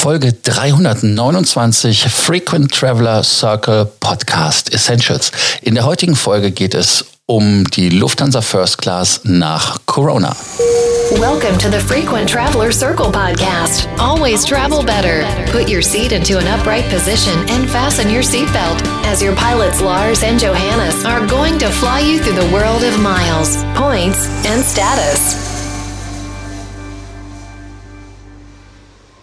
Folge 329 Frequent Traveler Circle Podcast Essentials. In der heutigen Folge geht es um die Lufthansa First Class nach Corona. Welcome to the Frequent Traveler Circle podcast. Always travel better. Put your seat into an upright position and fasten your seatbelt as your pilots Lars and Johannes are going to fly you through the world of miles, points, and status.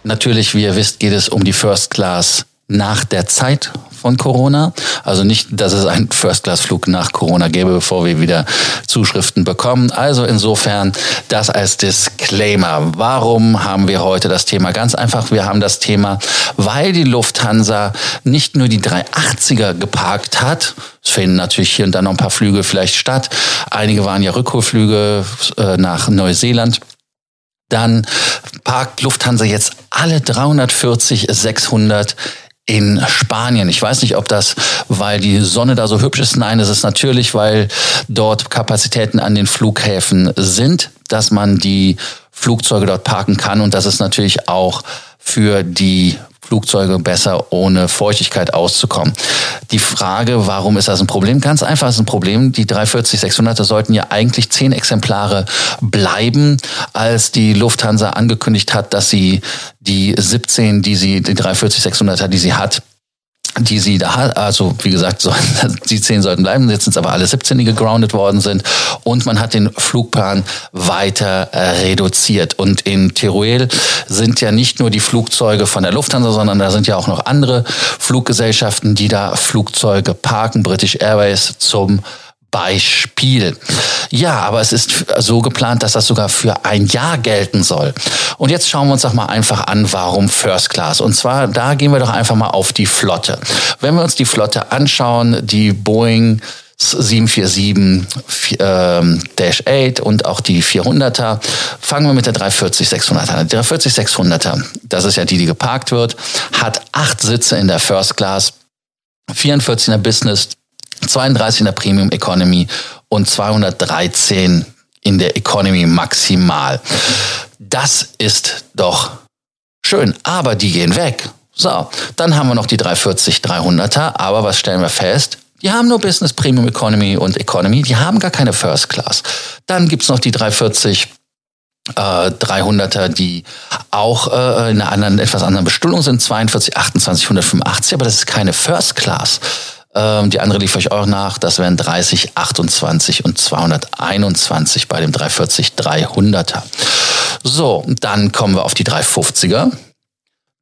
Natürlich, wie ihr wisst, geht es um die First Class nach der Zeit von Corona. Also nicht, dass es einen First-Class-Flug nach Corona gäbe, bevor wir wieder Zuschriften bekommen. Also insofern das als Disclaimer. Warum haben wir heute das Thema? Ganz einfach, wir haben das Thema, weil die Lufthansa nicht nur die 380er geparkt hat. Es finden natürlich hier und da noch ein paar Flüge vielleicht statt. Einige waren ja Rückholflüge äh, nach Neuseeland dann parkt Lufthansa jetzt alle 340 600 in Spanien. Ich weiß nicht, ob das, weil die Sonne da so hübsch ist. Nein, es ist natürlich, weil dort Kapazitäten an den Flughäfen sind, dass man die Flugzeuge dort parken kann. Und das ist natürlich auch für die Flugzeuge besser ohne Feuchtigkeit auszukommen. Die Frage, warum ist das ein Problem? Ganz einfach, ist ein Problem. Die 340 600er sollten ja eigentlich zehn Exemplare bleiben, als die Lufthansa angekündigt hat, dass sie die 17, die sie, die 340 600er, die sie hat, die sie da. Also wie gesagt, so, die zehn sollten bleiben. Jetzt sind es aber alle 17, die gegroundet worden sind. Und man hat den Flugplan weiter äh, reduziert. Und in Teruel sind ja nicht nur die Flugzeuge von der Lufthansa, sondern da sind ja auch noch andere Fluggesellschaften, die da Flugzeuge parken. British Airways zum Beispiel. Ja, aber es ist so geplant, dass das sogar für ein Jahr gelten soll. Und jetzt schauen wir uns doch mal einfach an, warum First Class. Und zwar, da gehen wir doch einfach mal auf die Flotte. Wenn wir uns die Flotte anschauen, die Boeing 747 ähm, Dash 8 und auch die 400er. Fangen wir mit der 340-600er an. Die 340-600er, das ist ja die, die geparkt wird, hat acht Sitze in der First Class, 44 in der Business, 32 in der Premium Economy und 213 in der Economy maximal. Das ist doch schön, aber die gehen weg. So, dann haben wir noch die 340 300er, aber was stellen wir fest? Die haben nur Business, Premium Economy und Economy, die haben gar keine First Class. Dann gibt's noch die 340 äh, 300er, die auch äh, in einer anderen, etwas anderen Bestuhlung sind, 42, 28, 185, aber das ist keine First Class. Ähm, die andere liefere ich auch nach. Das wären 30, 28 und 221 bei dem 340 300er. So, dann kommen wir auf die 350er.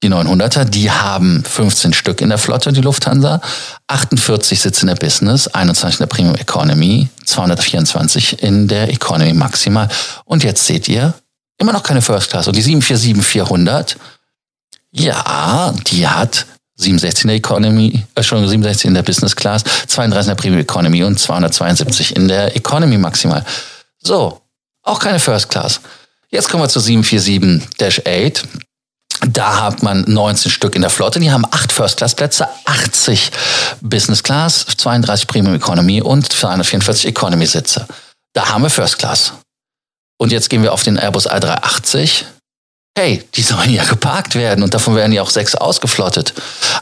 Die 900er, die haben 15 Stück in der Flotte, die Lufthansa. 48 Sitze in der Business, 21 in der Premium Economy, 224 in der Economy maximal. Und jetzt seht ihr, immer noch keine First Class. Und die 747-400, ja, die hat 67 in der Economy, äh, schon 67 in der Business Class, 32 in der Premium Economy und 272 in der Economy maximal. So, auch keine First Class. Jetzt kommen wir zu 747-8. Da hat man 19 Stück in der Flotte. Die haben 8 First-Class-Plätze, 80 Business Class, 32 Premium Economy und 244 Economy-Sitze. Da haben wir First Class. Und jetzt gehen wir auf den Airbus A380 hey, die sollen ja geparkt werden und davon werden ja auch sechs ausgeflottet.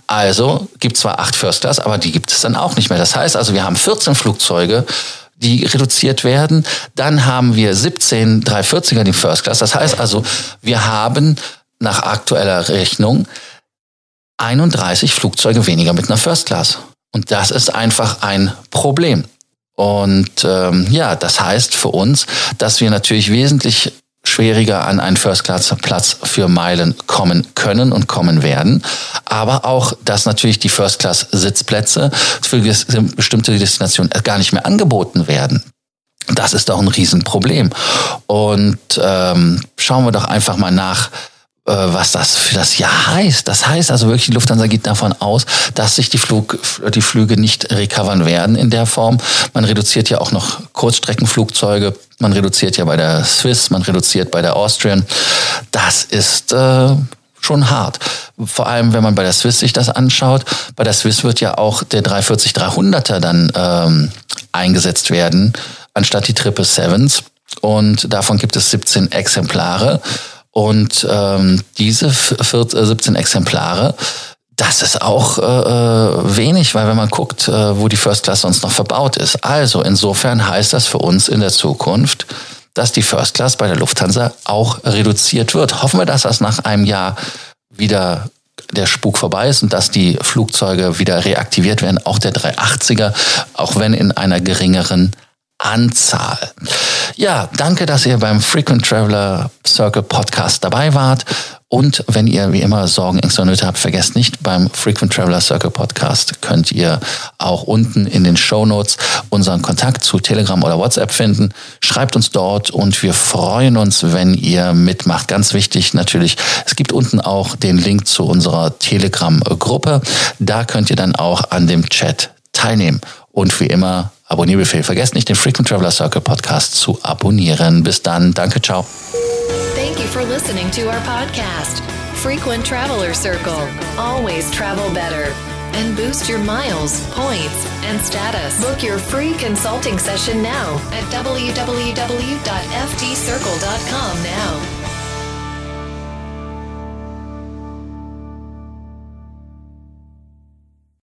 Also gibt zwar acht First Class, aber die gibt es dann auch nicht mehr. Das heißt also, wir haben 14 Flugzeuge, die reduziert werden. Dann haben wir 17 340er, die First Class. Das heißt also, wir haben nach aktueller Rechnung 31 Flugzeuge weniger mit einer First Class. Und das ist einfach ein Problem. Und ähm, ja, das heißt für uns, dass wir natürlich wesentlich schwieriger an einen First-Class-Platz für Meilen kommen können und kommen werden. Aber auch, dass natürlich die First-Class-Sitzplätze für bestimmte Destinationen gar nicht mehr angeboten werden. Das ist doch ein Riesenproblem. Und ähm, schauen wir doch einfach mal nach, was das für das Jahr heißt. Das heißt also wirklich, die Lufthansa geht davon aus, dass sich die, Flug, die Flüge nicht recovern werden in der Form. Man reduziert ja auch noch Kurzstreckenflugzeuge, man reduziert ja bei der Swiss, man reduziert bei der Austrian. Das ist äh, schon hart. Vor allem, wenn man bei der Swiss sich das anschaut. Bei der Swiss wird ja auch der 340-300er dann ähm, eingesetzt werden, anstatt die Triple Sevens. Und davon gibt es 17 Exemplare. Und ähm, diese 14, 17 Exemplare, das ist auch äh, äh, wenig, weil wenn man guckt, äh, wo die First Class sonst noch verbaut ist. Also insofern heißt das für uns in der Zukunft, dass die First Class bei der Lufthansa auch reduziert wird. Hoffen wir, dass das nach einem Jahr wieder der Spuk vorbei ist und dass die Flugzeuge wieder reaktiviert werden, auch der 380er, auch wenn in einer geringeren Anzahl. Ja, danke, dass ihr beim Frequent Traveler Circle Podcast dabei wart. Und wenn ihr wie immer Sorgen, Ängste und Nöte habt, vergesst nicht, beim Frequent Traveler Circle Podcast könnt ihr auch unten in den Show Notes unseren Kontakt zu Telegram oder WhatsApp finden. Schreibt uns dort und wir freuen uns, wenn ihr mitmacht. Ganz wichtig natürlich, es gibt unten auch den Link zu unserer Telegram-Gruppe. Da könnt ihr dann auch an dem Chat teilnehmen. Und wie immer, Abonnierbefehl. Vergesst nicht, den Frequent Traveler Circle Podcast zu abonnieren. Bis dann. Danke, ciao. Thank you for listening to our podcast, Frequent Traveler Circle. Always travel better. And boost your miles, points, and status. Book your free consulting session now at www.ftcircle.com now.